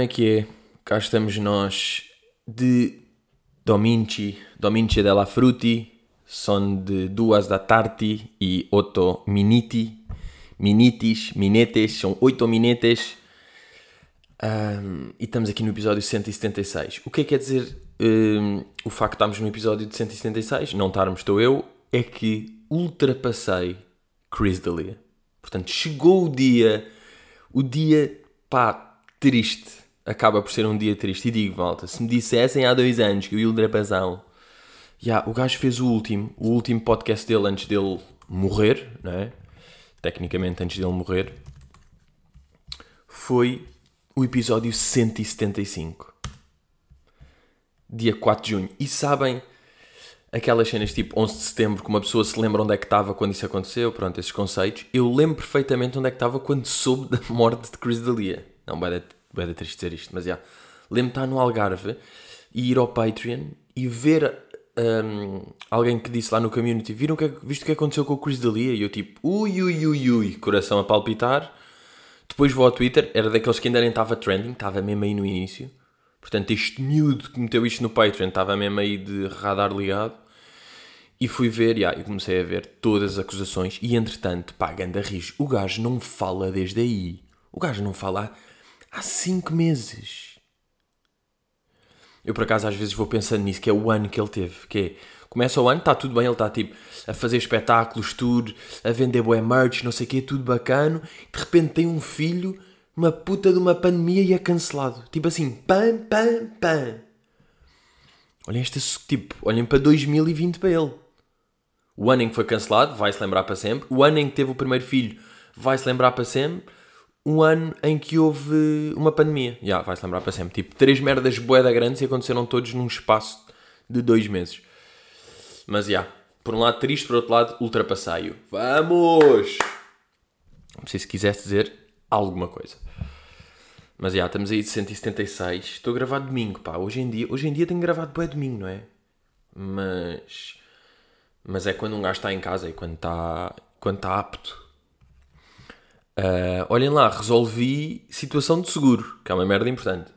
Como é que é? Cá estamos nós de Dominci, Dominci della Frutti, são de duas da tarde e oito miniti, minitis, minetes, são oito minetes. Um, e estamos aqui no episódio 176. O que é que quer dizer um, o facto de estarmos no episódio de 176? Não estarmos, estou eu, é que ultrapassei Chris D'Elia. Portanto, chegou o dia, o dia, pá, triste. Acaba por ser um dia triste. E digo, volta, se me dissessem há dois anos que eu ia ultrapassar yeah, o gajo fez o último, o último podcast dele antes dele morrer, não é? Tecnicamente, antes dele morrer, foi o episódio 175. Dia 4 de junho. E sabem aquelas cenas tipo 11 de setembro que uma pessoa se lembra onde é que estava quando isso aconteceu, pronto, esses conceitos. Eu lembro perfeitamente onde é que estava quando soube da morte de Chris D'Elia. Não, vai dar triste dizer isto, mas já. Yeah. Lembro de estar no Algarve e ir ao Patreon e ver um, alguém que disse lá no community: Viram que, visto o que aconteceu com o Chris D'Elia? E eu tipo, ui, ui, ui, ui, coração a palpitar. Depois vou ao Twitter, era daqueles que ainda nem estava trending, estava mesmo aí no início. Portanto, este miúdo que meteu isto no Patreon estava mesmo aí de radar ligado. E fui ver, yeah, e comecei a ver todas as acusações. E entretanto, pá, ganda rijo, o gajo não fala desde aí. O gajo não fala há 5 meses. Eu por acaso às vezes vou pensando nisso, que é o ano que ele teve. Que é, começa o ano, está tudo bem, ele está tipo a fazer espetáculos, tudo, a vender boé merch, não sei o quê, tudo bacano. De repente tem um filho uma puta de uma pandemia e é cancelado. Tipo assim, pam, pam, pam. Olhem este tipo, olhem para 2020 para ele. O ano em que foi cancelado, vai-se lembrar para sempre. O ano em que teve o primeiro filho, vai-se lembrar para sempre. Um ano em que houve uma pandemia, já, yeah, vai-se lembrar para sempre. Tipo, três merdas boeda grandes e aconteceram todos num espaço de dois meses. Mas, já, yeah, por um lado triste, por outro lado ultrapassei-o. Vamos! Não sei se quisesse dizer alguma coisa. Mas já, estamos aí de 176. Estou a gravar domingo, pá. Hoje em dia, hoje em dia tenho gravado bué domingo, não é? Mas. Mas é quando um gajo está em casa e quando está, quando está apto. Uh, olhem lá, resolvi situação de seguro, que é uma merda importante.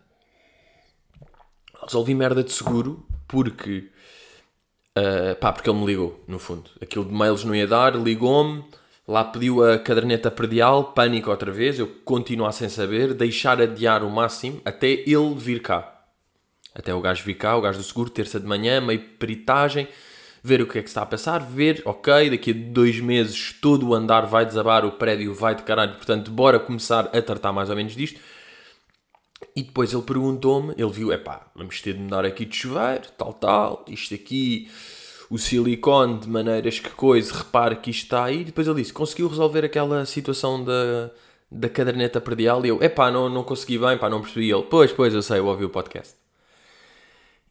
Resolvi merda de seguro porque. Uh, pá, porque ele me ligou, no fundo. Aquilo de mails não ia dar, ligou-me Lá pediu a caderneta predial, pânico outra vez, eu continuo sem saber, deixar adiar o máximo até ele vir cá. Até o gajo vir cá, o gajo do seguro, terça de manhã, meio peritagem, ver o que é que está a passar, ver, ok, daqui a dois meses todo o andar vai desabar, o prédio vai de caralho, portanto, bora começar a tratar mais ou menos disto. E depois ele perguntou-me, ele viu, é vamos ter de mudar aqui de chuveiro, tal, tal, isto aqui o silicone de maneiras que coisa, repare que isto está aí. E depois ele disse: conseguiu resolver aquela situação da, da caderneta predial. E eu: epá, não, não consegui bem, pá, não percebi. ele: pois, pois, eu sei, eu ouvi o podcast.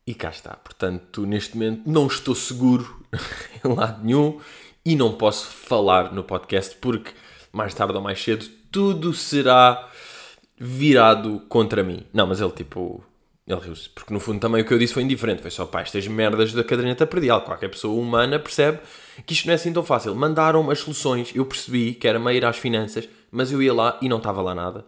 E cá está. Portanto, neste momento não estou seguro em lado nenhum e não posso falar no podcast porque mais tarde ou mais cedo tudo será virado contra mim. Não, mas ele tipo ele riu-se, porque no fundo também o que eu disse foi indiferente. Foi só, pá, estas merdas da caderneta predial. Qualquer pessoa humana percebe que isto não é assim tão fácil. Mandaram as soluções, eu percebi que era meio ir às finanças, mas eu ia lá e não estava lá nada.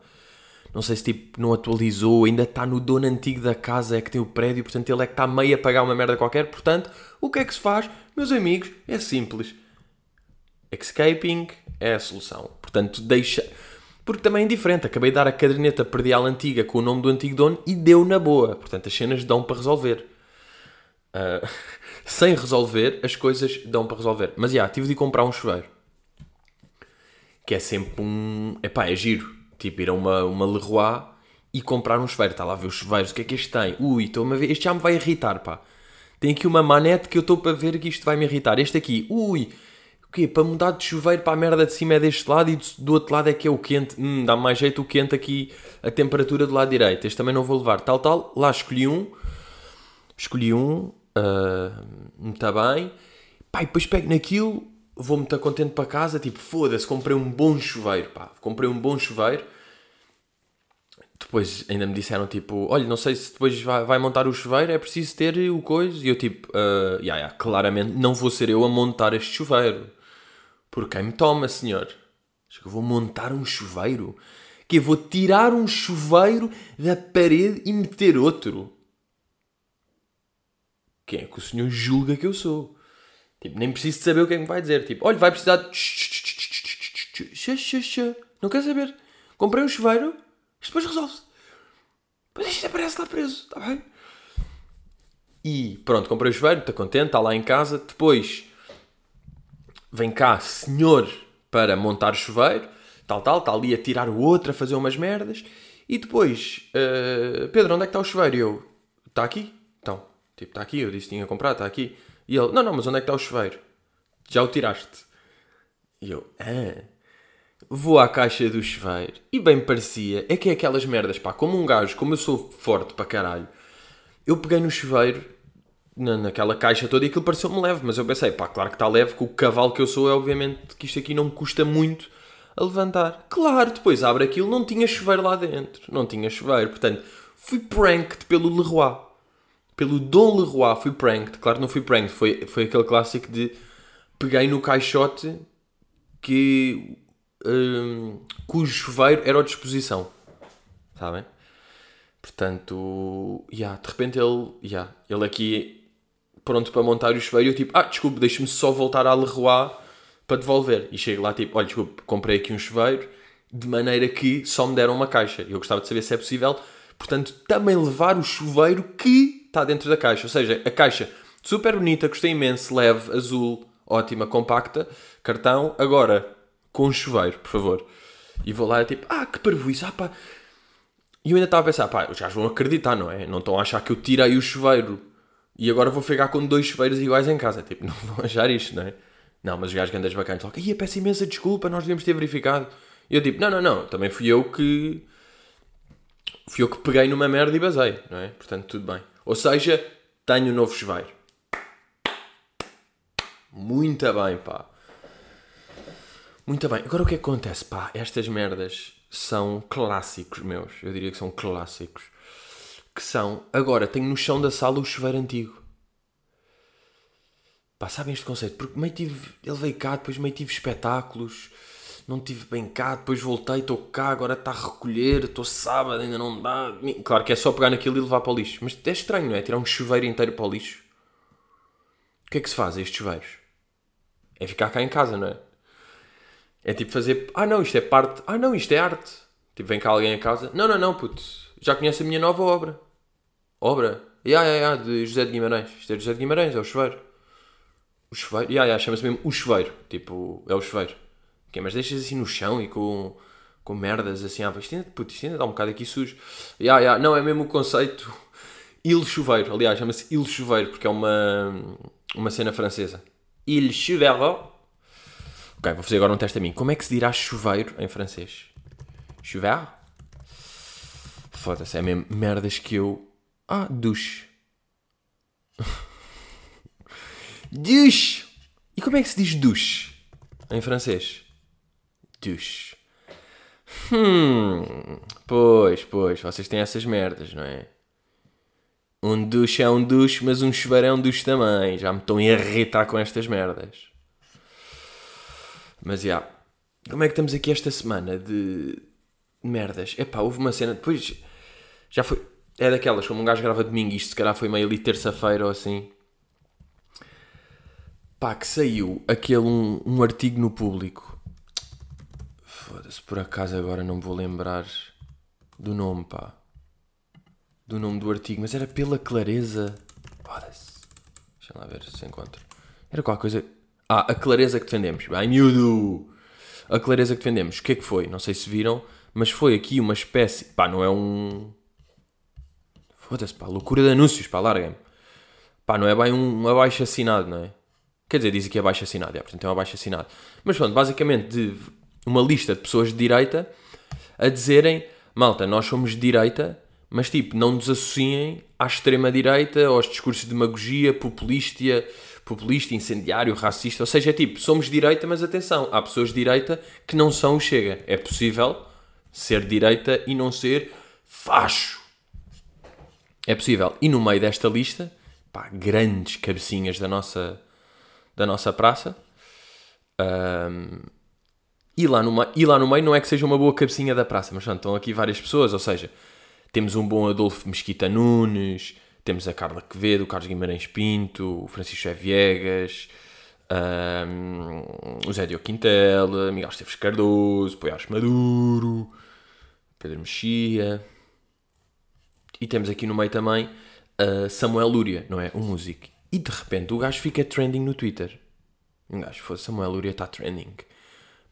Não sei se tipo não atualizou, ainda está no dono antigo da casa, é que tem o prédio, portanto ele é que está meio a pagar uma merda qualquer. Portanto, o que é que se faz, meus amigos? É simples. Escaping é a solução. Portanto, deixa porque também é diferente. Acabei de dar a caderneta predial antiga com o nome do antigo dono e deu na boa. Portanto, as cenas dão para resolver. Uh, sem resolver, as coisas dão para resolver. Mas, já, yeah, tive de comprar um chuveiro. Que é sempre um... Epá, é giro. Tipo, ir a uma, uma Leroy e comprar um chuveiro. Está lá a ver os chuveiros. O que é que este tem? Ui, estou-me a ver. Este já me vai irritar, pá. Tem aqui uma manete que eu estou para ver que isto vai me irritar. Este aqui, ui, quê? Para mudar de chuveiro para a merda de cima é deste lado e do outro lado é que é o quente. Hum, dá mais jeito o quente aqui, a temperatura do lado direito. Este também não vou levar. Tal, tal. Lá escolhi um. Escolhi um. Uh, está bem. Pá, e depois pego naquilo, vou-me estar contente para casa. Tipo, foda-se, comprei um bom chuveiro. Pá, comprei um bom chuveiro. Depois ainda me disseram tipo, olha, não sei se depois vai, vai montar o chuveiro, é preciso ter o coisa. E eu tipo, uh, yeah, yeah, claramente não vou ser eu a montar este chuveiro. Por quem me toma, senhor? Acho que eu vou montar um chuveiro? Que vou tirar um chuveiro da parede e meter outro. Quem é que o senhor julga que eu sou? Tipo, nem preciso de saber o que é que me vai dizer. Tipo, olha, vai precisar de... Não quer saber. Comprei um chuveiro, isto depois resolve-se. Depois isto aparece lá preso, está bem? E pronto, comprei o chuveiro, está contente, está lá em casa. Depois vem cá, senhor, para montar o chuveiro, tal, tal, está ali a tirar o outro, a fazer umas merdas. E depois, uh, Pedro, onde é que está o chuveiro? E eu, está aqui? Então, tipo, está aqui, eu disse que tinha comprado, está aqui. E ele, não, não, mas onde é que está o chuveiro? Já o tiraste. E eu, ah. Vou à caixa do chuveiro e bem parecia, é que é aquelas merdas, pá, como um gajo, como eu sou forte para caralho, eu peguei no chuveiro, na, naquela caixa toda e aquilo pareceu-me leve, mas eu pensei, pá, claro que está leve, com o cavalo que eu sou, é obviamente que isto aqui não me custa muito a levantar. Claro, depois abre aquilo, não tinha chuveiro lá dentro, não tinha chuveiro, portanto, fui pranked pelo Leroy. Pelo Dom Leroy fui pranked. Claro não fui pranked, foi, foi aquele clássico de peguei no caixote que um, cujo chuveiro era à disposição. Sabem? Portanto, yeah, de repente ele, yeah, ele aqui pronto para montar o chuveiro. Eu tipo, ah, desculpe, deixe-me só voltar à Leroy para devolver. E chego lá tipo, olha, desculpe, comprei aqui um chuveiro de maneira que só me deram uma caixa. Eu gostava de saber se é possível, portanto, também levar o chuveiro que está dentro da caixa. Ou seja, a caixa super bonita, gostei imenso, leve, azul, ótima, compacta, cartão. Agora, com um chuveiro, por favor. E vou lá tipo, ah, que parvoíce, ah pá. E eu ainda estava a pensar, pá, os gajos vão acreditar, não é? Não estão a achar que eu tirei o chuveiro e agora vou ficar com dois chuveiros iguais em casa. Tipo, não vão achar isto, não é? Não, mas os gajos grandes bacanas, logo, ia, peço imensa desculpa, nós devíamos ter verificado. E eu tipo, não, não, não, também fui eu que. Fui eu que peguei numa merda e basei, não é? Portanto, tudo bem. Ou seja, tenho um novo chuveiro. Muito bem, pá. Muito bem. Agora o que é que acontece? Pá, estas merdas são clássicos meus. Eu diria que são clássicos. Que são, agora tenho no chão da sala o chuveiro antigo. Pá, sabem este conceito? Porque meio tive, ele veio cá, depois meio tive espetáculos, não tive bem cá, depois voltei, estou cá, agora está a recolher, estou sábado, ainda não dá. Claro que é só pegar naquilo e levar para o lixo. Mas é estranho, não é? Tirar um chuveiro inteiro para o lixo. O que é que se faz a estes chuveiros? É ficar cá em casa, não é? É tipo fazer. Ah não, isto é parte. Ah não, isto é arte. Tipo, vem cá alguém a casa. Não, não, não, puto. Já conhece a minha nova obra. Obra? Ya, ya, ya, de José de Guimarães. Isto é José de Guimarães, é o chuveiro. O chuveiro? Ya, ya, chama-se mesmo o chuveiro. Tipo, é o chuveiro. Okay, mas deixas assim no chão e com, com merdas assim. Ah, isto ainda, puto, isto ainda dá um bocado aqui sujo. Ya, ya, não, é mesmo o conceito. Il chuveiro. Aliás, chama-se Il chuveiro porque é uma, uma cena francesa. Il chuveiro Ok, vou fazer agora um teste a mim. Como é que se dirá chuveiro em francês? Chuveiro? Foda-se, é mesmo merdas que eu. Ah, douche. douche! E como é que se diz douche em francês? Douche. Hum, pois, pois, vocês têm essas merdas, não é? Um douche é um douche, mas um chuveiro é um douche também. Já me estão a irritar com estas merdas. Mas já. Yeah. Como é que estamos aqui esta semana de merdas? Epá, houve uma cena. Depois já foi. É daquelas, como um gajo grava domingo, isto se calhar foi meio ali terça-feira ou assim. Pá, que saiu aquele um, um artigo no público. Foda-se, por acaso agora não vou lembrar do nome, pá. Do nome do artigo, mas era pela clareza. Foda-se. Deixa lá ver se encontro. Era qualquer coisa. Ah, a clareza que defendemos. Ai miúdo! A clareza que defendemos. O que é que foi? Não sei se viram, mas foi aqui uma espécie. Pá, não é um. Foda-se, pá, loucura de anúncios, pá, larguem-me. Pá, não é bem um, abaixo assinado, não é? Quer dizer, dizem que é abaixo assinado, é, portanto é um abaixo assinado. Mas pronto, basicamente de uma lista de pessoas de direita a dizerem: malta, nós somos de direita, mas tipo, não nos associem à extrema-direita, aos discursos de demagogia, populista populista, incendiário, racista. Ou seja, é tipo, somos direita, mas atenção, há pessoas de direita que não são o Chega. É possível ser direita e não ser facho. É possível. E no meio desta lista, pá, grandes cabecinhas da nossa, da nossa praça. Um, E lá, no, e lá no meio não é que seja uma boa cabecinha da praça, mas pronto, estão aqui várias pessoas, ou seja, temos um bom Adolfo Mesquita Nunes, temos a Carla Quevedo, o Carlos Guimarães Pinto, o Francisco Viegas, ahm, o Zé Diogo Quintela, Miguel Esteves Cardoso, Poiares Maduro, Pedro Mexia. E temos aqui no meio também uh, Samuel Lúria, não é? Um músico. E de repente o gajo fica trending no Twitter. Um gajo, fosse Samuel Lúria está trending.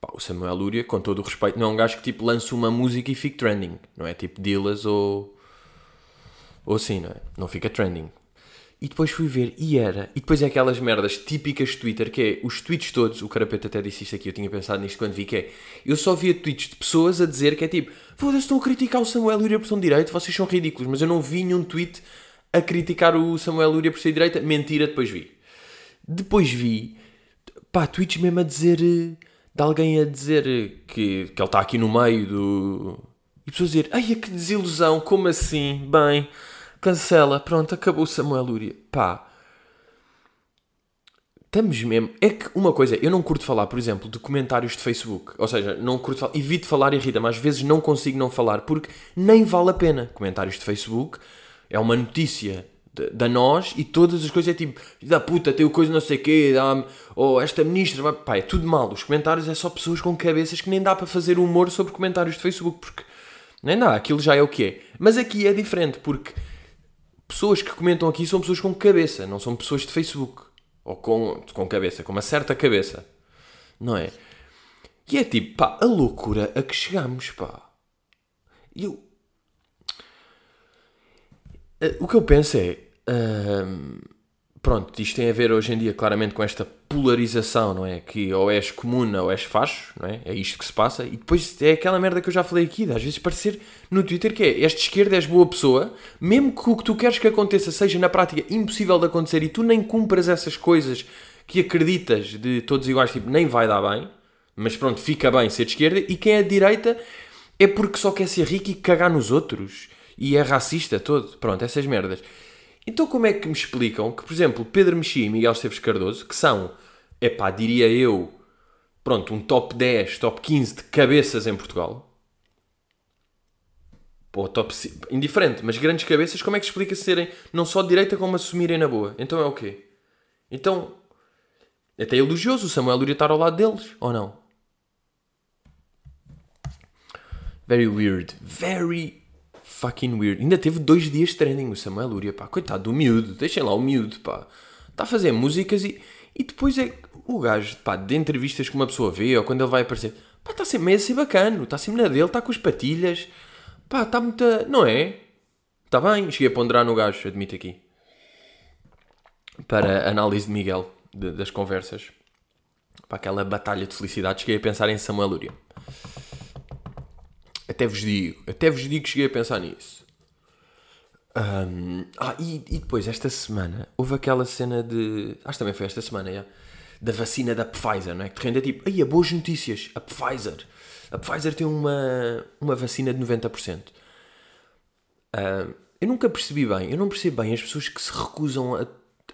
Pá, o Samuel Lúria, com todo o respeito, não é um gajo que tipo lança uma música e fica trending. Não é tipo Dillas ou. Ou assim, não é? Não fica trending. E depois fui ver, e era. E depois é aquelas merdas típicas de Twitter, que é os tweets todos. O Carapeta até disse isto aqui, eu tinha pensado nisto quando vi, que é. Eu só via tweets de pessoas a dizer que é tipo: foda-se, estão a criticar o Samuel Lúria por ser direito, vocês são ridículos. Mas eu não vi nenhum tweet a criticar o Samuel Lúria por ser direita. Mentira, depois vi. Depois vi, pá, tweets mesmo a dizer. eh, de alguém a dizer eh, que, que ele está aqui no meio do. E pessoas a dizer: ai, que desilusão, como assim? Bem, cancela, pronto, acabou Samuel Lúria. Pá. Estamos mesmo. É que uma coisa, eu não curto falar, por exemplo, de comentários de Facebook. Ou seja, não curto falar. Evito falar irrita, mas às vezes não consigo não falar porque nem vale a pena. Comentários de Facebook é uma notícia da nós e todas as coisas é tipo, da puta, tem o coisa não sei quê, ou esta ministra, vai- pá, é tudo mal. Os comentários é só pessoas com cabeças que nem dá para fazer humor sobre comentários de Facebook porque nem dá, aquilo já é o que é. Mas aqui é diferente porque pessoas que comentam aqui são pessoas com cabeça, não são pessoas de Facebook. Ou com, com cabeça, com uma certa cabeça. Não é? E é tipo, pá, a loucura a que chegamos, pá. Eu. Eh, O que eu penso é. pronto, isto tem a ver hoje em dia claramente com esta polarização, não é? Que ou és comuna ou és facho, não é? É isto que se passa. E depois é aquela merda que eu já falei aqui, de às vezes parecer no Twitter que é és de esquerda, és boa pessoa, mesmo que o que tu queres que aconteça seja na prática impossível de acontecer e tu nem cumpras essas coisas que acreditas de todos iguais, tipo, nem vai dar bem, mas pronto, fica bem ser de esquerda, e quem é de direita é porque só quer ser rico e cagar nos outros. E é racista todo. Pronto, essas merdas. Então como é que me explicam que, por exemplo, Pedro Mexia e Miguel Esteves Cardoso, que são, epá, diria eu, pronto, um top 10, top 15 de cabeças em Portugal. Pô, top 5, indiferente, mas grandes cabeças, como é que explica serem não só de direita como assumirem na boa? Então é o quê? Então, é até elogioso o Samuel Luria estar ao lado deles, ou não? Very weird. Very fucking weird. Ainda teve dois dias de trending o Samuel Luria, pá. Coitado do miúdo. Deixem lá o miúdo, pá. Está a fazer músicas e, e depois é o gajo, pá, de entrevistas que uma pessoa vê ou quando ele vai aparecer, pá, está sempre meio a ser bacano. Está sempre na dele, está com as patilhas. Pá, está muita... Não é? Está bem. Cheguei a ponderar no gajo, admito aqui. Para análise de Miguel, de- das conversas. Para aquela batalha de felicidade, cheguei a pensar em Samuel Luria. Até vos digo, até vos digo que cheguei a pensar nisso. Ahm, ah, e, e depois, esta semana, houve aquela cena de. Acho que também foi esta semana, já. Da vacina da Pfizer, não é? Que de renda tipo, aí, boas notícias, a Pfizer. A Pfizer tem uma, uma vacina de 90%. Ahm, eu nunca percebi bem, eu não percebo bem as pessoas que se recusam a,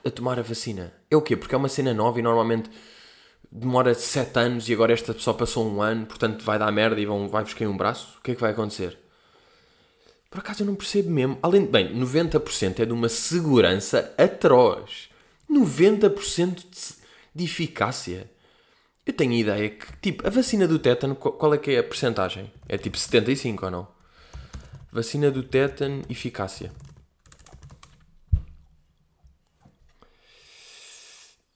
a tomar a vacina. É o quê? Porque é uma cena nova e normalmente demora 7 anos e agora esta só passou um ano, portanto vai dar merda e vão, vai-vos cair um braço. O que é que vai acontecer? Por acaso eu não percebo mesmo. Além de, bem, 90% é de uma segurança atroz. 90% de, de eficácia. Eu tenho ideia que, tipo, a vacina do tétano, qual qual é que é a percentagem? É tipo 75 ou não? Vacina do tétano, eficácia.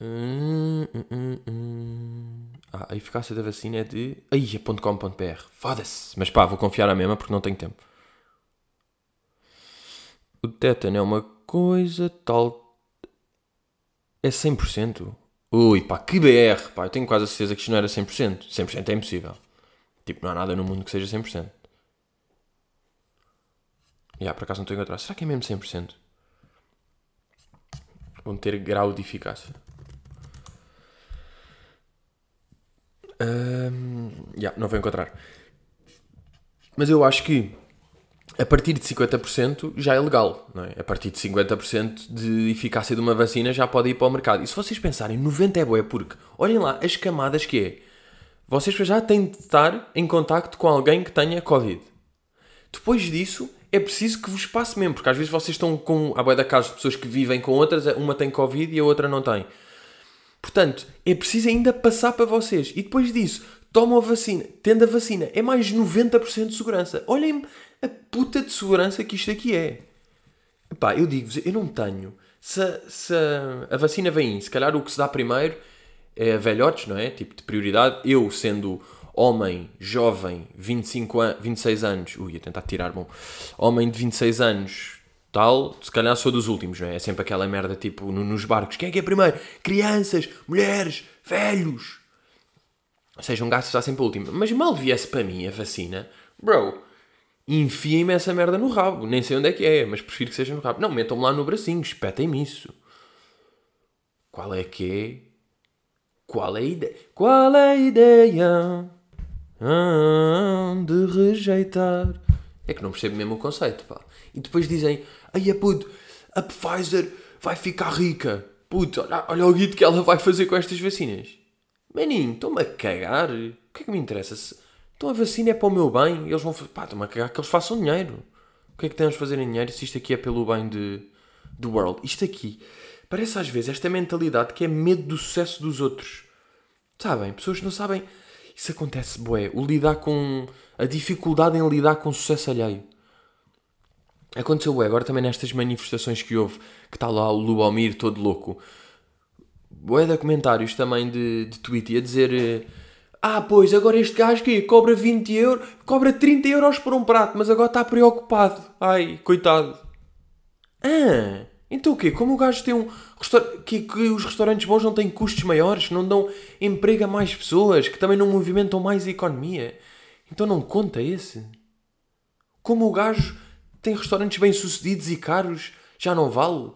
Hum, hum, hum. Ah, a eficácia da vacina é de. Aí, é .com.br. Foda-se. Mas pá, vou confiar à mesma porque não tenho tempo. O tétano é uma coisa tal. É 100%. Ui, pá, que BR, pá. Eu tenho quase a certeza que isto não era 100%. 100% é impossível. Tipo, não há nada no mundo que seja 100%. Já, por acaso não estou a encontrar. Será que é mesmo 100%? Vão ter grau de eficácia. Hum, já, não vou encontrar. Mas eu acho que a partir de 50% já é legal, não é? A partir de 50% de eficácia de uma vacina já pode ir para o mercado. E se vocês pensarem, 90 é boa, porque olhem lá as camadas que é. vocês já têm de estar em contacto com alguém que tenha Covid. Depois disso, é preciso que vos passe mesmo, porque às vezes vocês estão com. Há boia da casa de pessoas que vivem com outras, uma tem Covid e a outra não tem. Portanto, é preciso ainda passar para vocês. E depois disso, tomam a vacina. Tendo a vacina, é mais 90% de segurança. Olhem a puta de segurança que isto aqui é. Pá, eu digo-vos, eu não tenho. Se, se a vacina vem, se calhar o que se dá primeiro é velhotes, não é? Tipo de prioridade. Eu, sendo homem, jovem, 25 an 26 anos, ui, ia tentar tirar, bom, homem de 26 anos, tal, se calhar sou dos últimos, não é? É sempre aquela merda tipo no, nos barcos: quem é que é primeiro? Crianças, mulheres, velhos. Ou seja, um gasto está sempre o último. Mas mal viesse para mim a vacina, bro, enfiem-me essa merda no rabo. Nem sei onde é que é, mas prefiro que seja no rabo. Não, metam-me lá no bracinho, espetem-me isso. Qual é que é? Qual é a ideia? Qual é a ideia de rejeitar? É que não percebo mesmo o conceito, pá. E depois dizem, aí a puto, a Pfizer vai ficar rica. Puto, olha, olha o guito que ela vai fazer com estas vacinas. Maninho, estão-me a cagar. O que é que me interessa? Se... Então a vacina é para o meu bem. Eles vão. Pá, estão-me a cagar que eles façam dinheiro. O que é que temos a fazer em dinheiro se isto aqui é pelo bem de, do world? Isto aqui parece às vezes esta mentalidade que é medo do sucesso dos outros. Sabem? Pessoas que não sabem. Isso acontece, boé. O lidar com. A dificuldade em lidar com o sucesso alheio. Aconteceu, boé. Agora também nestas manifestações que houve, que está lá o Lubomir todo louco. Boé de comentários também de, de tweet a dizer. Eh, ah, pois, agora este gajo que cobra 20 euros, cobra 30 euros por um prato, mas agora está preocupado. Ai, coitado. Ah, então o quê? Como o gajo tem um. Que, que os restaurantes bons não têm custos maiores, não dão emprego a mais pessoas, que também não movimentam mais a economia. Então não conta esse. Como o gajo tem restaurantes bem-sucedidos e caros, já não vale?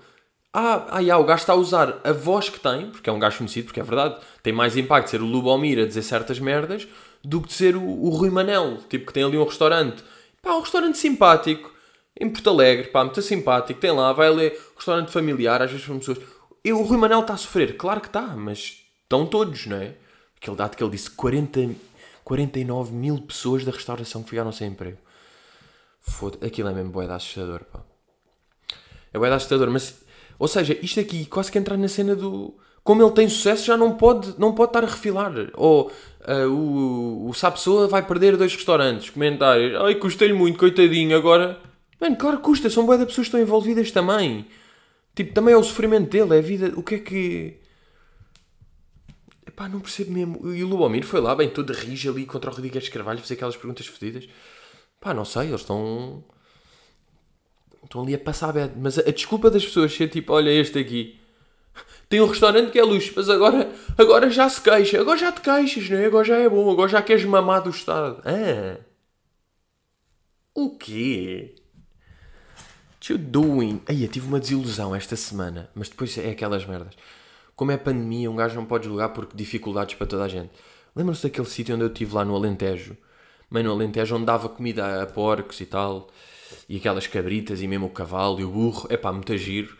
Ah, ah yeah, o gajo está a usar a voz que tem, porque é um gajo conhecido, porque é verdade, tem mais impacto ser o Lubomir a dizer certas merdas do que de ser o, o Rui Manel, tipo que tem ali um restaurante. Pá, um restaurante simpático, em Porto Alegre, pá, muito simpático, tem lá, vai ler restaurante familiar, às vezes são pessoas. E o Rui Manel está a sofrer, claro que está, mas estão todos, não é? Aquele dado que ele disse: 40, 49 mil pessoas da restauração que ficaram sem emprego. Foda aquilo é mesmo boeda assustador, pá. É boeda assustador, mas. Ou seja, isto aqui quase que entrar na cena do. Como ele tem sucesso, já não pode, não pode estar a refilar. Ou uh, o, o Sapessoa vai perder dois restaurantes. Comentários: ai, custei-lhe muito, coitadinho, agora Mano, claro que custa, são boas pessoas que estão envolvidas também. Tipo, também é o sofrimento dele, é a vida. O que é que. Epá, não percebo mesmo. E o Lubomir foi lá, bem, todo rijo ali contra o Rodrigues Carvalho, fazer aquelas perguntas fodidas. Pá, não sei, eles estão. Estão ali a passar bad. Mas a, a desculpa das pessoas ser tipo, olha este aqui. Tem um restaurante que é luxo, mas agora, agora já se queixa. Agora já te queixas, não é? Agora já é bom. Agora já queres mamar do Estado. Ah. O quê? You doing? Aí, eu tive uma desilusão esta semana, mas depois é aquelas merdas. Como é pandemia, um gajo não pode julgar porque dificuldades para toda a gente. Lembram-se daquele sítio onde eu estive lá no Alentejo? Mano, no Alentejo onde dava comida a porcos e tal, e aquelas cabritas e mesmo o cavalo e o burro, é pá, muito giro.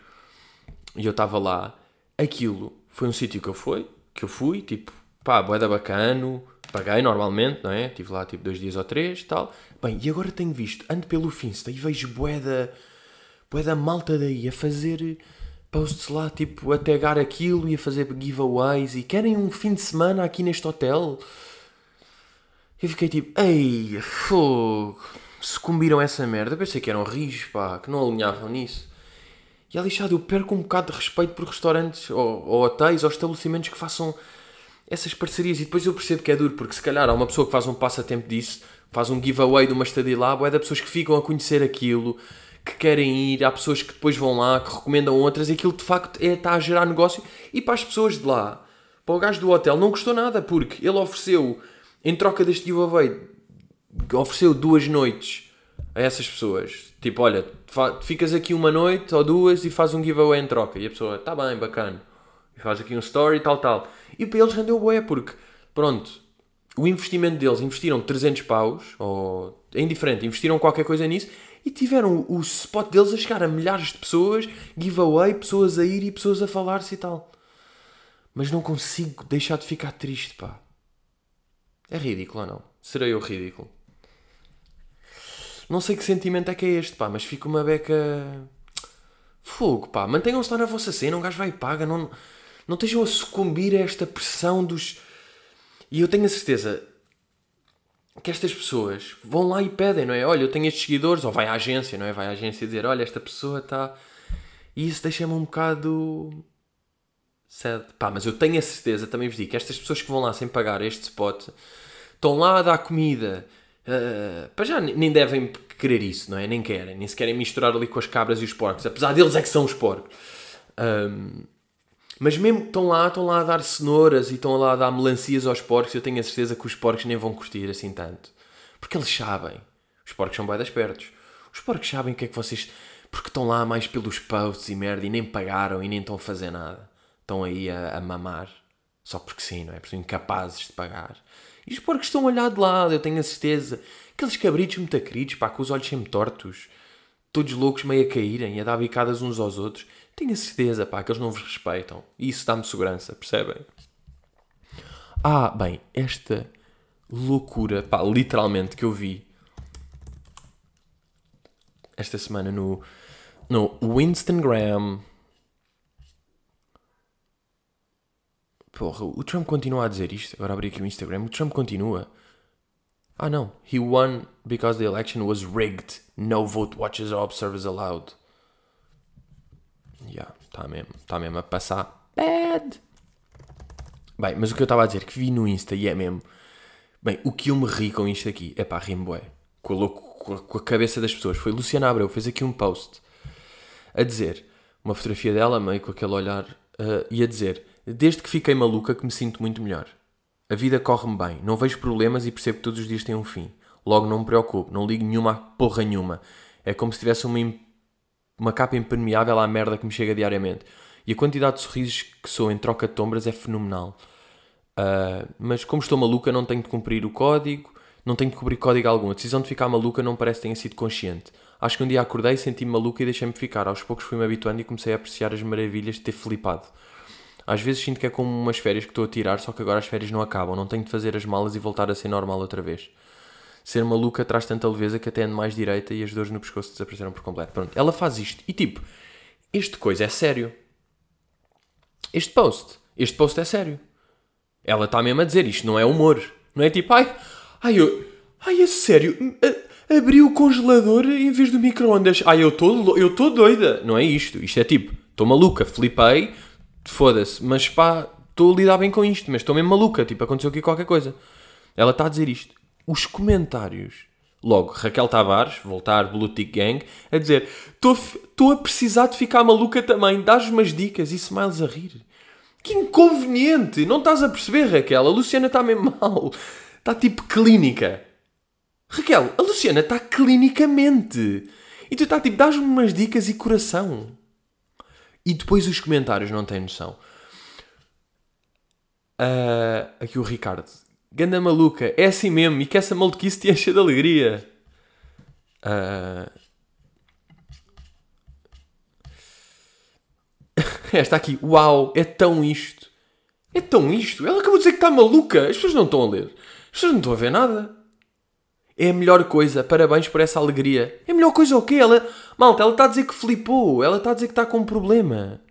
E eu estava lá. Aquilo foi um sítio que eu fui, que eu fui, tipo, pá, boeda bacano, paguei normalmente, não é? Estive lá tipo dois dias ou três e tal. Bem, e agora tenho visto, ando pelo Finsta e vejo boeda Pois da malta daí a fazer posts lá, tipo, a tagar aquilo e a fazer giveaways e querem um fim de semana aqui neste hotel. Eu fiquei tipo, ei, fogo, sucumbiram a essa merda. Eu pensei que eram rios, pá, que não alinhavam nisso. E é lixado, eu perco um bocado de respeito por restaurantes ou, ou hotéis ou estabelecimentos que façam essas parcerias. E depois eu percebo que é duro, porque se calhar há uma pessoa que faz um passatempo disso, faz um giveaway de uma estadia lá, é da pessoas que ficam a conhecer aquilo que querem ir, há pessoas que depois vão lá, que recomendam outras, e aquilo de facto é, está a gerar negócio. E para as pessoas de lá, para o gajo do hotel, não custou nada, porque ele ofereceu, em troca deste giveaway, ofereceu duas noites a essas pessoas. Tipo, olha, ficas aqui uma noite ou duas e faz um giveaway em troca. E a pessoa, está bem, bacana. E faz aqui um story tal, tal. E para eles rendeu boé, porque, pronto, o investimento deles, investiram 300 paus, ou é indiferente, investiram qualquer coisa nisso e tiveram o spot deles a chegar a milhares de pessoas, giveaway, pessoas a ir e pessoas a falar-se e tal. Mas não consigo deixar de ficar triste, pá. É ridículo ou não? Serei eu ridículo? Não sei que sentimento é que é este, pá, mas fica uma beca. Fogo, pá, mantenham-se lá na vossa cena, um gajo vai e paga, não, não estejam a sucumbir a esta pressão dos. E eu tenho a certeza que estas pessoas vão lá e pedem, não é? Olha, eu tenho estes seguidores, ou vai à agência, não é? Vai à agência dizer, olha, esta pessoa está. E isso deixa-me um bocado. sad. Pá, mas eu tenho a certeza, também vos digo, que estas pessoas que vão lá sem pagar este spot estão lá a dar comida. Uh, para já nem devem querer isso, não é? Nem querem, nem se querem misturar ali com as cabras e os porcos, apesar deles é que são os porcos. Um, mas mesmo estão lá, estão lá a dar cenouras e estão lá a dar melancias aos porcos, eu tenho a certeza que os porcos nem vão curtir assim tanto. Porque eles sabem. Os porcos são bem espertos. Os porcos sabem o que é que vocês. Porque estão lá mais pelos posts e merda e nem pagaram e nem estão a fazer nada. Estão aí a, a mamar. Só porque sim, não é? Porque são incapazes de pagar. E os porcos estão a olhar de lado, eu tenho a certeza. Aqueles cabritos muito queridos, pá, com os olhos sempre tortos. Todos loucos meio a caírem, a dar bicadas uns aos outros. Tenho a certeza, pá, que eles não vos respeitam. E isso dá-me segurança, percebem? Ah, bem, esta loucura, pá, literalmente, que eu vi esta semana no, no Winstongram. Porra, o Trump continua a dizer isto. Agora abri aqui o Instagram. O Trump continua. Ah, não. He won because the election was rigged. No vote watchers or observers allowed. Yeah, está mesmo, tá mesmo a passar. Bad! Bem, mas o que eu estava a dizer, que vi no Insta e é mesmo. Bem, o que eu me ri com isto aqui, é pá, rimo bué. Com a, com, a, com a cabeça das pessoas. Foi Luciana Abreu, fez aqui um post a dizer, uma fotografia dela, meio com aquele olhar, uh, e a dizer: Desde que fiquei maluca que me sinto muito melhor. A vida corre-me bem, não vejo problemas e percebo que todos os dias têm um fim. Logo não me preocupo, não ligo nenhuma porra nenhuma. É como se tivesse uma uma capa impermeável à merda que me chega diariamente. E a quantidade de sorrisos que sou em troca de tombras é fenomenal. Uh, mas como estou maluca, não tenho de cumprir o código, não tenho de cumprir código algum. A decisão de ficar maluca não parece que tenha sido consciente. Acho que um dia acordei, senti-me maluca e deixei-me ficar. Aos poucos fui-me habituando e comecei a apreciar as maravilhas de ter flipado. Às vezes sinto que é como umas férias que estou a tirar, só que agora as férias não acabam. Não tenho de fazer as malas e voltar a ser normal outra vez ser maluca traz tanta leveza que até ando mais direita e as dores no pescoço desapareceram por completo. Pronto, ela faz isto. E tipo, este coisa é sério. Este post. Este post é sério. Ela está mesmo a dizer isto, não é humor. Não é tipo, ai, ai, eu, ai, é sério. Abri o congelador em vez do micro-ondas. Ai, eu estou eu doida. Não é isto. Isto é tipo, estou maluca, flipei, foda-se, mas pá, estou a lidar bem com isto, mas estou mesmo maluca. Tipo, aconteceu aqui qualquer coisa. Ela está a dizer isto os comentários. Logo, Raquel Tavares, voltar Blue Tick Gang, a dizer: Estou a precisar de ficar maluca também, dás umas dicas e smiles a rir. Que inconveniente! Não estás a perceber, Raquel? A Luciana está mesmo mal. Está tipo clínica. Raquel, a Luciana está clinicamente. E tu está tipo, dás-me umas dicas e coração. E depois os comentários não têm noção. Uh, aqui o Ricardo. Ganda maluca, é assim mesmo, e que essa maluquice te enche de alegria. Uh... Esta aqui, uau, é tão isto. É tão isto. Ela acabou de dizer que está maluca. As pessoas não estão a ler. As pessoas não estão a ver nada. É a melhor coisa. Parabéns por essa alegria. É a melhor coisa o quê? Ela... Malta, ela está a dizer que flipou. Ela está a dizer que está com um problema.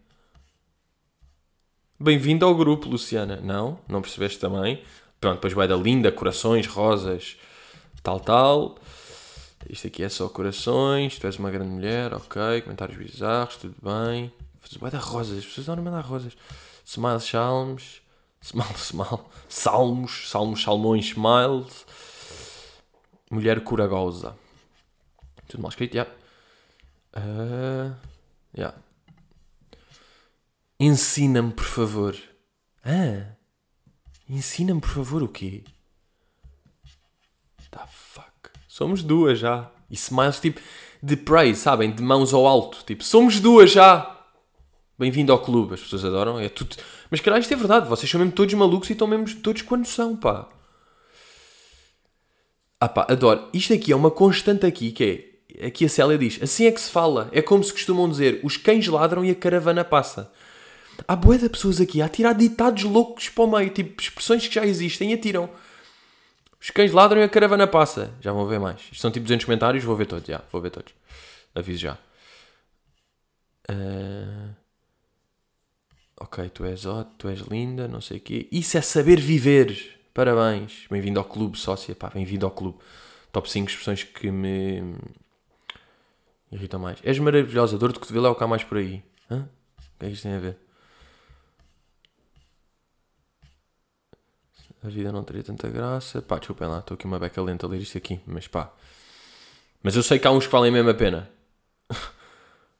Bem-vindo ao grupo, Luciana. Não? Não percebeste também? Pronto, depois vai da linda, corações, rosas, tal, tal. Isto aqui é só corações, tu és uma grande mulher, ok. Comentários bizarros, tudo bem. Vai dar rosas, as pessoas não mandar rosas. Smile Salmos, Smile, smile, Salmos, Salmos, Salmões, Smiles. Mulher coragosa. Tudo mal escrito, já. Yeah. Uh, yeah. Ensina-me, por favor. Ah. Ensina-me, por favor, o quê? Da fuck. Somos duas já. E smiles tipo de praise, sabem? De mãos ao alto. Tipo, somos duas já. Bem-vindo ao clube. As pessoas adoram. É tudo. Mas caralho, isto é verdade. Vocês são mesmo todos malucos e estão mesmo todos com a noção, pá. Ah pá, adoro. Isto aqui é uma constante aqui, que é... Aqui a Célia diz, assim é que se fala. É como se costumam dizer, os cães ladram e a caravana passa. Há boé de pessoas aqui a tirar ditados loucos para o meio, tipo expressões que já existem e atiram. Os cães ladram e a caravana passa. Já vão ver mais. Isto são tipo 200 comentários, vou ver todos. Já, vou ver todos. Aviso já. Uh... Ok, tu és ótimo, tu és linda, não sei o quê. Isso é saber viver. Parabéns. Bem-vindo ao clube, sócia. Pá, bem-vindo ao clube. Top 5 expressões que me irritam mais. És maravilhosa. Dor de cotovelo é o que há mais por aí. Hã? O que é que isto tem a ver? A vida não teria tanta graça. Pá, desculpem lá. Estou aqui uma beca lenta a ler isto aqui. Mas pá. Mas eu sei que há uns que valem mesmo a pena.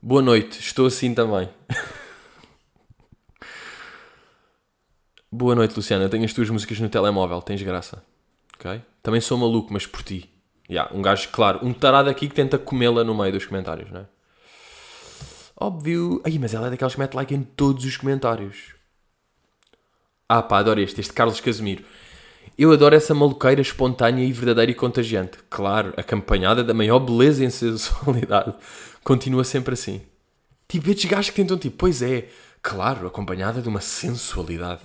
Boa noite. Estou assim também. Boa noite, Luciana. Tenho as tuas músicas no telemóvel. Tens graça. Ok? Também sou maluco, mas por ti. Yeah, um gajo, claro, um tarado aqui que tenta comê-la no meio dos comentários, não é? Óbvio. Ai, mas ela é daqueles que mete like em todos os comentários. Ah pá, adoro este. Este Carlos Casemiro. Eu adoro essa maluqueira espontânea e verdadeira e contagiante. Claro, acompanhada da maior beleza e sensualidade. Continua sempre assim. Tipo, estes gajos que tentam, tipo, pois é, claro, acompanhada de uma sensualidade.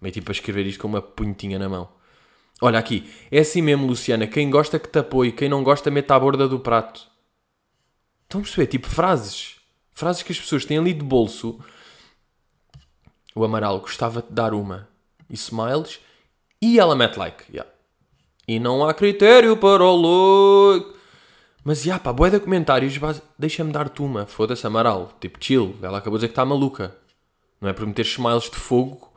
Meio tipo a escrever isto com uma punhetinha na mão. Olha aqui, é assim mesmo, Luciana. Quem gosta que te apoie, quem não gosta, mete à borda do prato. Estão a perceber? Tipo, frases. Frases que as pessoas têm ali de bolso. O Amaral gostava de dar uma. E smiles. E ela mete like. Yeah. E não há critério para o look. Mas, já, pá, boé de comentários, deixa-me dar-te uma. Foda-se, Amaral. Tipo, chill. Ela acabou de dizer que está maluca. Não é por meter smiles de fogo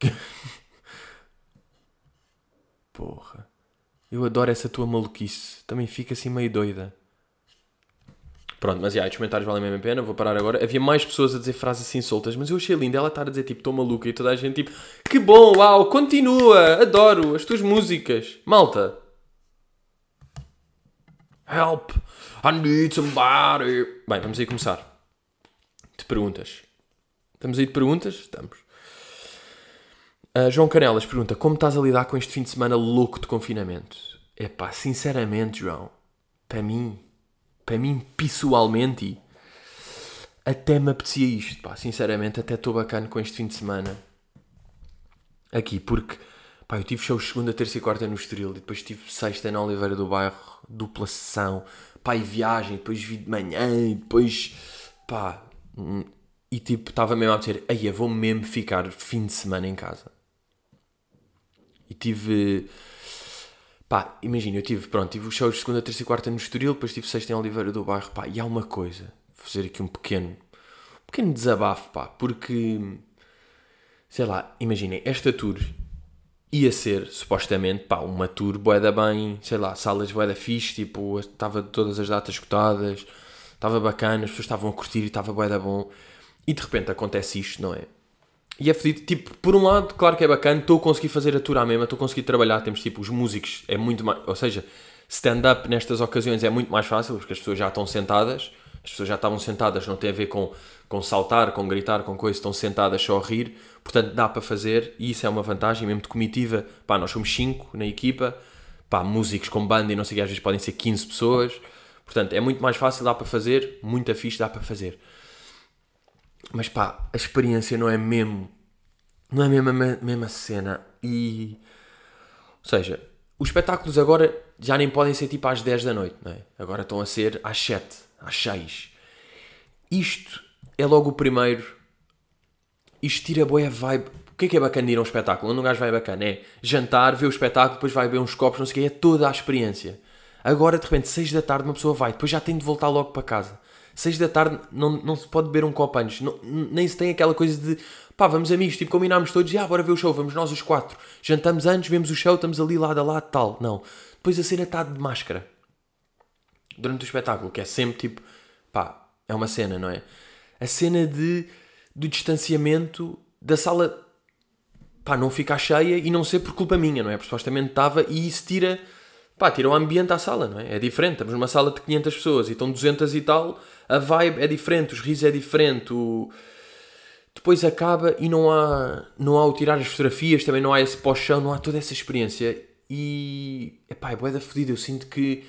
Porra. Eu adoro essa tua maluquice. Também fica assim meio doida. Pronto, mas já, os comentários valem mesmo a pena. Vou parar agora. Havia mais pessoas a dizer frases assim soltas, mas eu achei lindo ela estar a dizer tipo, estou maluca e toda a gente tipo, que bom, uau, continua, adoro as tuas músicas. Malta. Help, I need somebody. Bem, vamos aí começar. De perguntas. Estamos aí de perguntas? Estamos. Uh, João Canelas pergunta: Como estás a lidar com este fim de semana louco de confinamento? É pá, sinceramente, João, para mim, para mim pessoalmente, até me apetecia isto, pá, sinceramente, até estou bacana com este fim de semana aqui, porque pá, eu tive shows segunda, terça e quarta no Estoril, e depois tive sexta na Oliveira do Bairro, dupla sessão, pá, e viagem, depois vi de manhã, e depois pá, hum, e tipo, estava mesmo a dizer, aí eu vou mesmo ficar fim de semana em casa. E tive. Pá, imagina, eu tive, pronto, tive os shows de segunda, terça e quarta no Estoril, depois tive sexta em Oliveira do Bairro, pá, e há uma coisa, vou fazer aqui um pequeno, um pequeno desabafo, pá, porque, sei lá, imaginem, esta tour ia ser, supostamente, pá, uma tour boeda bem, sei lá, salas boeda fixe, tipo, estava todas as datas escutadas, estava bacana, as pessoas estavam a curtir e estava boeda bom, e de repente acontece isto, não é? E é fedido, tipo, por um lado, claro que é bacana, estou a conseguir fazer a tour à mesma, estou a conseguir trabalhar, temos tipo os músicos, é muito mais, ou seja, stand-up nestas ocasiões é muito mais fácil, porque as pessoas já estão sentadas, as pessoas já estavam sentadas, não tem a ver com, com saltar, com gritar, com coisa, estão sentadas só a rir, portanto dá para fazer, e isso é uma vantagem, mesmo de comitiva, pá, nós somos 5 na equipa, pá, músicos com banda e não sei o que, às vezes podem ser 15 pessoas, portanto é muito mais fácil, dá para fazer, muita fixe, dá para fazer. Mas pá, a experiência não é mesmo. Não é a mesma, mesma cena. E. Ou seja, os espetáculos agora já nem podem ser tipo às 10 da noite, não é? Agora estão a ser às 7, às 6. Isto é logo o primeiro. Isto tira boa vibe. O que é que é bacana de ir a um espetáculo? Onde um gajo vai bacana é jantar, ver o espetáculo, depois vai beber uns copos, não sei o que, é toda a experiência. Agora, de repente, 6 da tarde, uma pessoa vai, depois já tem de voltar logo para casa. 6 da tarde não, não se pode beber um copo antes. Não, nem se tem aquela coisa de pá, vamos amigos, tipo, combinámos todos e ah, bora ver o show, vamos nós os quatro. Jantamos antes, vemos o show, estamos ali lado a lado, tal. Não. Depois a cena está de máscara. Durante o espetáculo, que é sempre tipo, pá, é uma cena, não é? A cena de, do distanciamento da sala, pá, não ficar cheia e não ser por culpa minha, não é? Porque supostamente estava e isso tira, pá, tira o ambiente à sala, não é? É diferente. Estamos numa sala de 500 pessoas e estão 200 e tal a vibe é diferente, os risos é diferente, o... depois acaba e não há, não há o tirar as fotografias, também não há esse pós-chão, não há toda essa experiência. E epá, é boa da fodida, eu sinto que.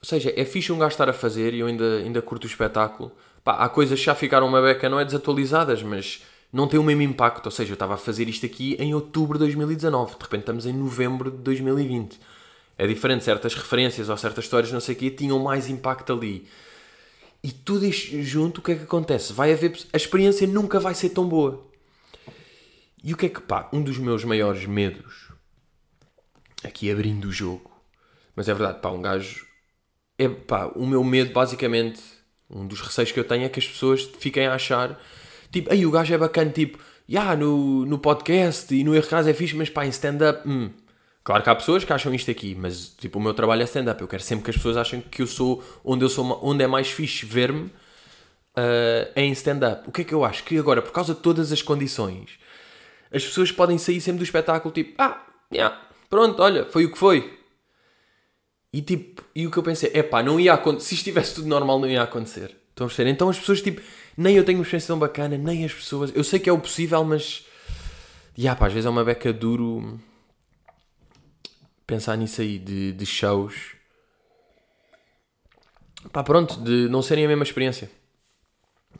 Ou seja, é fixe um gajo estar a fazer e eu ainda, ainda curto o espetáculo. Pá, há coisas que já ficaram uma beca, não é desatualizadas, mas não tem o mesmo impacto. Ou seja, eu estava a fazer isto aqui em outubro de 2019, de repente estamos em novembro de 2020. É diferente, certas referências ou certas histórias, não sei o quê, tinham mais impacto ali. E tudo isto junto, o que é que acontece? Vai haver. A experiência nunca vai ser tão boa. E o que é que, pá, um dos meus maiores medos, aqui abrindo o jogo, mas é verdade, pá, um gajo. É, pá, o meu medo, basicamente, um dos receios que eu tenho é que as pessoas fiquem a achar, tipo, aí o gajo é bacana, tipo, já, yeah, no, no podcast e no Caso é fixe, mas pá, em stand-up, hum. Claro que há pessoas que acham isto aqui, mas tipo, o meu trabalho é stand-up. Eu quero sempre que as pessoas achem que eu sou onde eu sou, onde é mais fixe ver-me uh, em stand-up. O que é que eu acho? Que agora, por causa de todas as condições, as pessoas podem sair sempre do espetáculo tipo, ah, yeah, pronto, olha, foi o que foi. E tipo, e o que eu pensei, é pá, não ia acontecer, se estivesse tudo normal, não ia acontecer. Estão a perceber? Então as pessoas, tipo, nem eu tenho uma experiência tão bacana, nem as pessoas, eu sei que é o possível, mas, yeah, pá, às vezes é uma beca duro pensar nisso aí, de, de shows. Pá, pronto, de não serem a mesma experiência.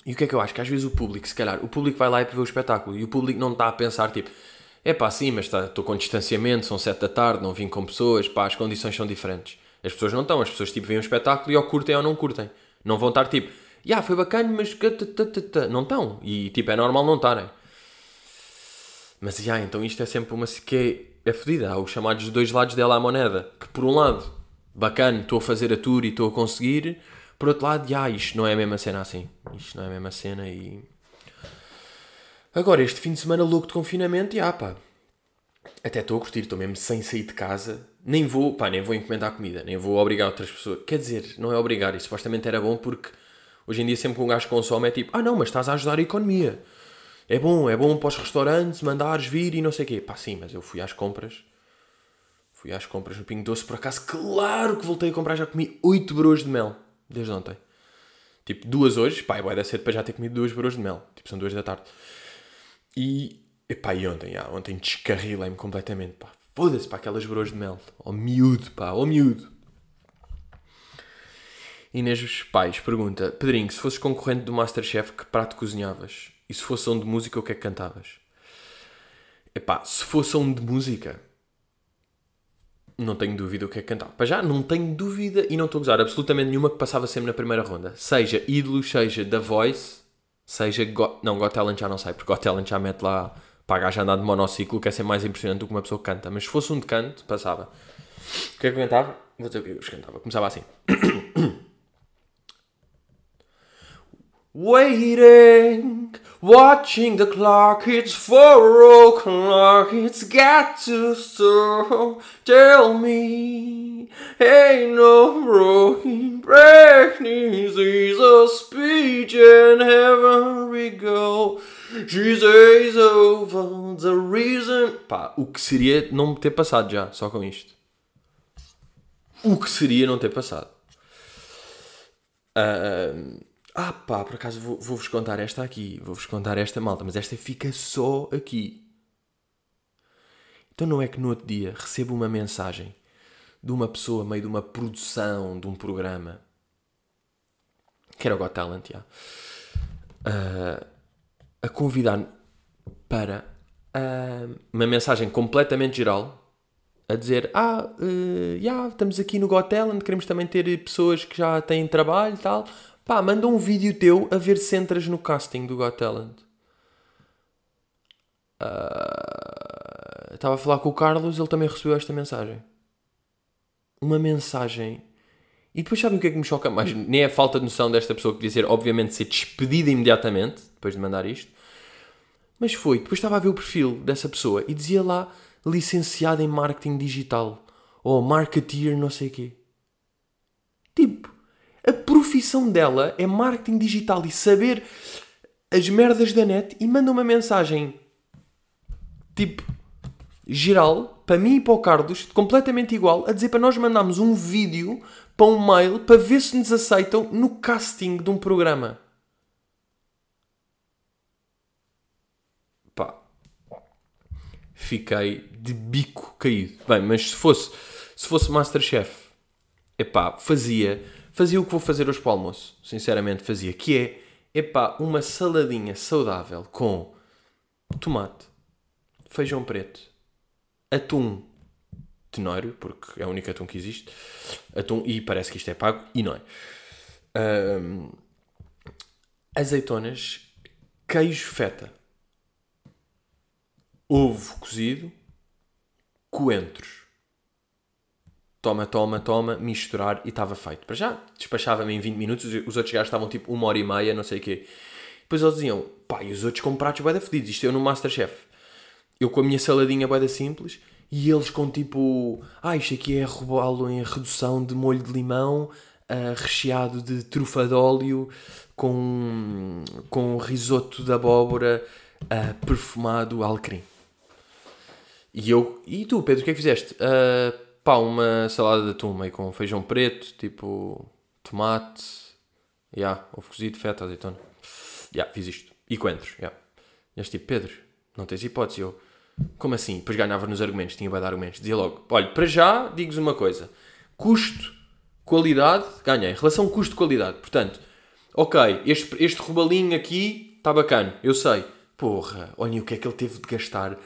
E o que é que eu acho? Que às vezes o público, se calhar, o público vai lá e vê o espetáculo e o público não está a pensar tipo, é pá, sim, mas estou tá, com distanciamento, são sete da tarde, não vim com pessoas, pá, as condições são diferentes. As pessoas não estão, as pessoas tipo veem o espetáculo e ou curtem ou não curtem. Não vão estar tipo, yeah, foi bacana, mas não estão. E tipo, é normal não estarem. Mas yeah, então isto é sempre uma que é, é fodida. Há os chamados dois lados dela à moneda. Que por um lado, bacana, estou a fazer a tour e estou a conseguir. Por outro lado, já, isto não é a mesma cena assim. Isto não é a mesma cena e. Agora, este fim de semana louco de confinamento, já pá. Até estou a curtir, estou mesmo sem sair de casa. Nem vou, pá, nem vou encomendar comida, nem vou obrigar outras pessoas. Quer dizer, não é obrigar, e supostamente era bom porque hoje em dia sempre que um gajo consome é tipo, ah não, mas estás a ajudar a economia. É bom, é bom para os restaurantes, mandares vir e não sei o quê. Pá, sim, mas eu fui às compras. Fui às compras no Pingo Doce, por acaso, claro que voltei a comprar, já comi 8 broas de mel, desde ontem. Tipo, duas hoje, pá, vai dar cedo para já ter comido duas broas de mel. Tipo, são duas da tarde. E, epá, e ontem, já, ontem descarrilei-me completamente, pá. Foda-se, pá, aquelas broas de mel. Ó miúdo, pá, ó miúdo. Inês Pais pergunta: Pedrinho, se fosses concorrente do Masterchef, que prato cozinhavas? E se fosse som de música, o que é que cantavas? Epá, se fosse som de música, não tenho dúvida o que é que cantava. Para já, não tenho dúvida e não estou a usar absolutamente nenhuma que passava sempre na primeira ronda. Seja ídolos, seja The Voice, seja. Got... Não, Got Talent já não sei, porque Got Talent já mete lá para a gaja andar de monociclo, que é ser mais impressionante do que uma pessoa que canta. Mas se fosse um de canto, passava. O que é que eu cantava? Vou dizer o que eu cantava. Começava assim. Waiting, watching the clock, it's four o'clock, it's got to stop. Tell me, ain't no broken practice, is a speech and heaven we go. She over the reason. Pá, o que seria não ter passado já, só com isto? O que seria não ter passado? Uh, ah pá, por acaso vou-vos vou contar esta aqui, vou-vos contar esta malta, mas esta fica só aqui. Então não é que no outro dia recebo uma mensagem de uma pessoa meio de uma produção de um programa que era o Got Talent, uh, a convidar para uh, uma mensagem completamente geral a dizer ah, uh, yeah, estamos aqui no Got Talent, queremos também ter pessoas que já têm trabalho e tal Pá, manda um vídeo teu a ver se entras no casting do Got Talent. Uh, estava a falar com o Carlos, ele também recebeu esta mensagem. Uma mensagem. E depois sabem o que é que me choca mais? Nem é a falta de noção desta pessoa que dizer, obviamente, ser despedida imediatamente, depois de mandar isto. Mas foi, depois estava a ver o perfil dessa pessoa e dizia lá licenciada em marketing digital. Ou marketeer não sei o quê. Tipo, a profissão dela é marketing digital e saber as merdas da net e manda uma mensagem tipo geral para mim e para o Carlos, completamente igual, a dizer para nós mandarmos um vídeo para um mail para ver se nos aceitam no casting de um programa. Pá. Fiquei de bico caído. Bem, mas se fosse, se fosse Masterchef, epá, fazia fazia o que vou fazer hoje para o almoço. Sinceramente, fazia. Que é, epá, uma saladinha saudável com tomate, feijão preto, atum tenório, porque é o único atum que existe, atum, e parece que isto é pago, e não é. Ahm, azeitonas, queijo feta, ovo cozido, coentros. Toma, toma, toma, misturar e estava feito. Para já, despachava-me em 20 minutos, os outros gajos estavam tipo uma hora e meia, não sei o quê. Depois eles diziam, pá, e os outros com pratos bué fedidos, isto eu no Masterchef. Eu com a minha saladinha bué simples, e eles com tipo, ah, isto aqui é robalo em redução de molho de limão, ah, recheado de trufa de óleo, com, com risoto de abóbora, ah, perfumado alecrim. E eu, e tu, Pedro, o que é que fizeste? Ah, pá, uma salada de atum meio com feijão preto, tipo tomate, já, yeah, ovo cozido, feta, azeitona. Já, yeah, fiz isto. E coentros, já. Yeah. Este tipo, Pedro, não tens hipótese. Eu, como assim? Depois ganhava nos argumentos, tinha bem de argumentos. Dizia logo, olha, para já, digo-vos uma coisa. Custo, qualidade, ganhei. Relação custo-qualidade. Portanto, ok, este, este robalinho aqui está bacana, eu sei. Porra, olhem o que é que ele teve de gastar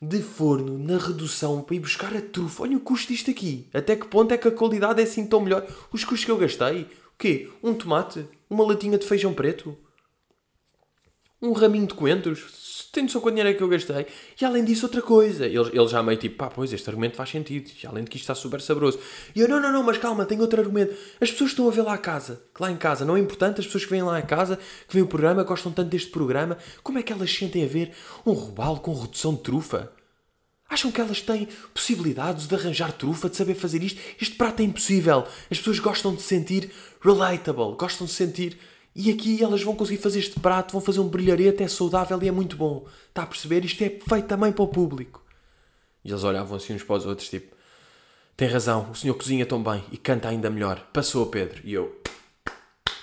de forno na redução para ir buscar a trufa. Olha o custo disto aqui. Até que ponto é que a qualidade é assim tão melhor? Os custos que eu gastei. O quê? Um tomate? Uma latinha de feijão preto? Um raminho de coentros? Tem noção quanto dinheiro é que eu gastei? E além disso, outra coisa. Ele, ele já meio tipo, pá, pois este argumento faz sentido. E além de que isto está super saboroso. E eu, não, não, não, mas calma, tenho outro argumento. As pessoas estão a ver lá a casa. Que lá em casa não é importante. As pessoas que vêm lá a casa, que veem o programa, gostam tanto deste programa. Como é que elas sentem a ver um robalo com redução de trufa? Acham que elas têm possibilidades de arranjar trufa, de saber fazer isto? Este prato é impossível. As pessoas gostam de se sentir relatable, gostam de se sentir. E aqui elas vão conseguir fazer este prato, vão fazer um brilharete, é saudável e é muito bom. Está a perceber? Isto é feito também para o público. E eles olhavam assim uns para os outros, tipo: Tem razão, o senhor cozinha tão bem e canta ainda melhor. Passou, Pedro. E eu.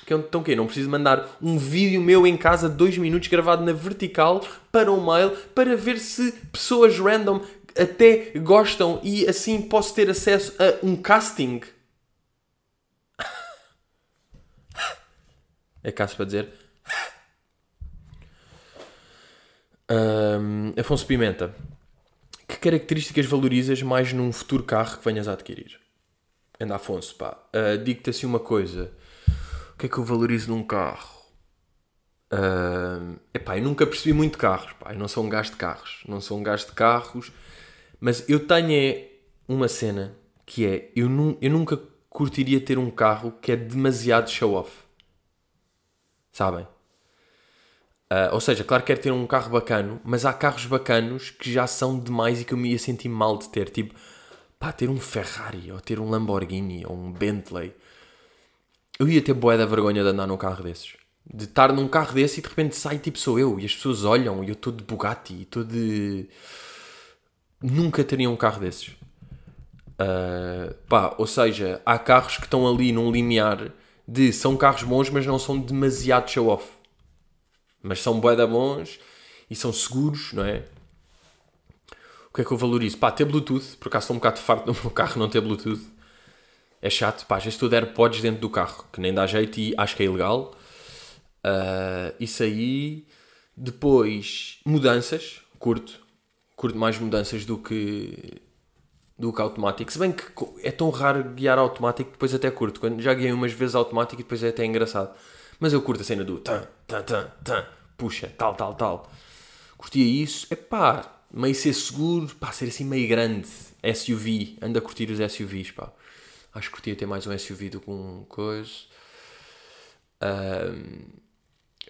Então quê? Não preciso mandar um vídeo meu em casa de 2 minutos gravado na vertical para um mail para ver se pessoas random até gostam e assim posso ter acesso a um casting. É caso para dizer. Um, Afonso Pimenta. Que características valorizas mais num futuro carro que venhas a adquirir? Anda, Afonso, pá. Uh, Digo-te assim uma coisa. O que é que eu valorizo num carro? Uh, epá, eu nunca percebi muito carros, pá. Eu não sou um gajo de carros. Não sou um gajo de carros. Mas eu tenho é uma cena que é... Eu, nu eu nunca curtiria ter um carro que é demasiado show-off. Sabem? Uh, ou seja, claro que quero ter um carro bacano, mas há carros bacanos que já são demais e que eu me ia sentir mal de ter. Tipo, pá, ter um Ferrari, ou ter um Lamborghini, ou um Bentley eu ia ter boé da vergonha de andar num carro desses. De estar num carro desse e de repente sai tipo sou eu e as pessoas olham e eu estou de Bugatti e estou de. Nunca teria um carro desses. Uh, pá, ou seja, há carros que estão ali num limiar de são carros bons, mas não são demasiado show-off. Mas são bué da bons e são seguros, não é? O que é que eu valorizo? Pá, ter Bluetooth, por acaso estou um bocado farto do meu carro não ter Bluetooth é chato, pá, vezes tu der podes dentro do carro, que nem dá jeito e acho que é ilegal. Uh, isso aí. Depois, mudanças, curto. Curto mais mudanças do que do que automático. Se bem que é tão raro guiar automático, depois até curto. Quando já guiei umas vezes automático e depois é até engraçado. Mas eu curto a cena do tan, tan, tan, tan, puxa, tal, tal, tal. Curtia isso. É pá, meio ser seguro, pá, ser assim meio grande. SUV, anda a curtir os SUVs, pá. Acho que curtia ter mais um SUV do que um coisa. Um,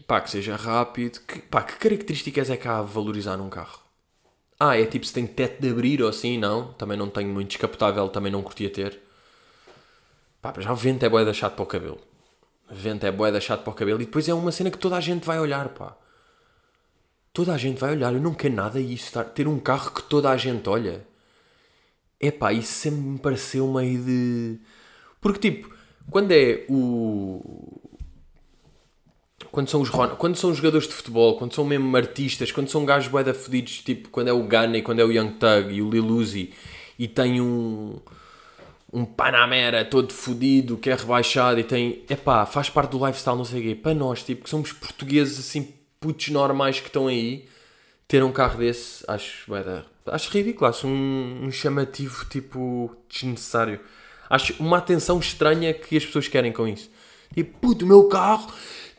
pá, que seja rápido. Que, pá, que características é que há a valorizar num carro? Ah, é tipo se tem teto de abrir ou assim? Não. Também não tenho muito descapotável, também não curtia ter. Pá, já o vento é boeda chato para o cabelo. Vento é boeda chato para o cabelo e depois é uma cena que toda a gente vai olhar, pá. Toda a gente vai olhar. Eu não quero nada isso. Ter um carro que toda a gente olha. Epá, isso sempre me pareceu meio de. Porque, tipo, quando é o. Quando são os quando são jogadores de futebol, quando são mesmo artistas, quando são gajos bué fodidos, tipo, quando é o Ghana e quando é o Young Thug e o Lil Uzi e tem um um Panamera todo fodido que é rebaixado e tem, epá, faz parte do lifestyle, não sei o quê. Para nós, tipo, que somos portugueses assim, putos normais que estão aí, ter um carro desse, acho, vai dar, acho ridículo, acho um, um chamativo tipo desnecessário. Acho uma atenção estranha que as pessoas querem com isso. Tipo, puto, o meu carro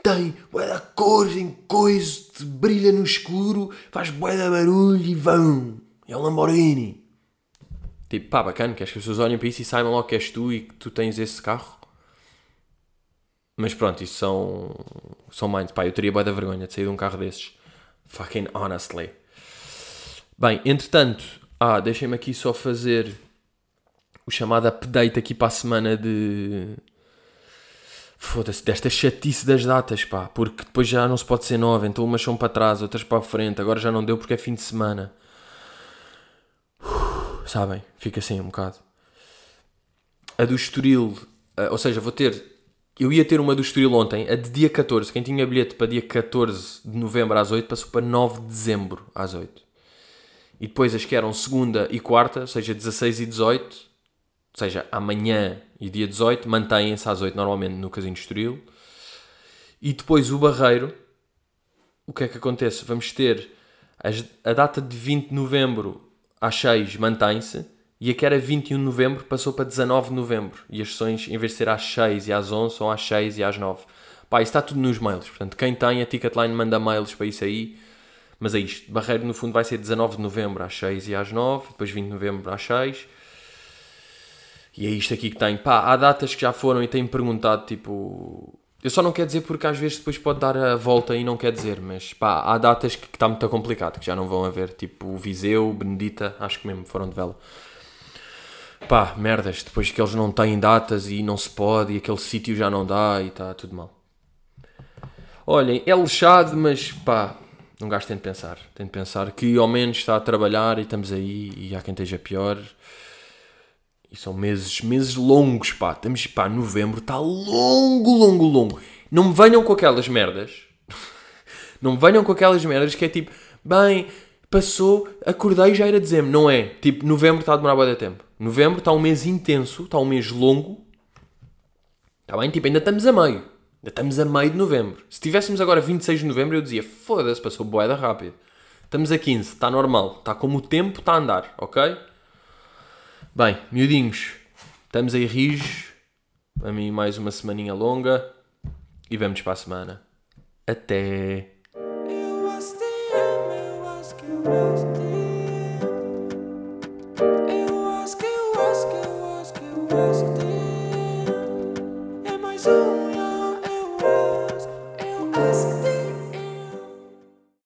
tem bué da cores em coisa, brilha no escuro, faz bué da barulho e vão. É um Lamborghini. Tipo, pá, bacana, que as pessoas olhem para isso e saibam logo que és tu e que tu tens esse carro? Mas pronto, isso são, são minds. Pá, eu teria bué da vergonha de sair de um carro desses. Fucking honestly. Bem, entretanto, ah, deixem-me aqui só fazer o chamado update aqui para a semana de. Foda-se, desta chatice das datas, pá. Porque depois já não se pode ser nova, então umas são para trás, outras para a frente. Agora já não deu porque é fim de semana. sabem? Fica assim um bocado. A do Estoril, ou seja, vou ter. Eu ia ter uma do Estoril ontem, a de dia 14. Quem tinha bilhete para dia 14 de novembro às 8 passou para 9 de dezembro às 8. E depois as que eram segunda e quarta, ou seja, 16 e 18, ou seja, amanhã e dia 18, mantêm-se às 8 normalmente no Casino Estoril. E depois o Barreiro, o que é que acontece? Vamos ter a data de 20 de novembro às 6 mantém-se e a que era 21 de novembro passou para 19 de novembro. E as sessões, em vez de ser às 6 e às 11, são às 6 e às 9. Pá, isso está tudo nos mails. Portanto, quem tem a Ticketline manda mails para isso aí. Mas é isto. Barreiro, no fundo, vai ser 19 de novembro às 6 e às 9. Depois 20 de novembro às 6. E é isto aqui que tem. Pá, há datas que já foram e têm perguntado, tipo... Eu só não quero dizer porque às vezes depois pode dar a volta e não quer dizer, mas pá, há datas que, que está muito complicado, que já não vão haver, tipo Viseu, Benedita, acho que mesmo foram de vela. Pá, merdas, depois que eles não têm datas e não se pode e aquele sítio já não dá e está tudo mal. Olhem, é lixado, mas pá, um gajo tem de pensar. Tem de pensar que ao menos está a trabalhar e estamos aí e há quem esteja pior. E são meses, meses longos, pá. Estamos, pá, novembro está longo, longo, longo. Não me venham com aquelas merdas. não me venham com aquelas merdas que é tipo, bem, passou, acordei já era dezembro. Não é. Tipo, novembro está a demorar bastante tempo. Novembro está um mês intenso, está um mês longo. Está bem? Tipo, ainda estamos a meio. Ainda estamos a meio de novembro. Se tivéssemos agora 26 de novembro, eu dizia, foda-se, passou boeda rápido. Estamos a 15, está normal. Está como o tempo está a andar, ok? Bem, miudinhos, estamos aí rijos. Para mim, mais uma semaninha longa. E vamos para a semana. Até! ask you, ask you, ask you.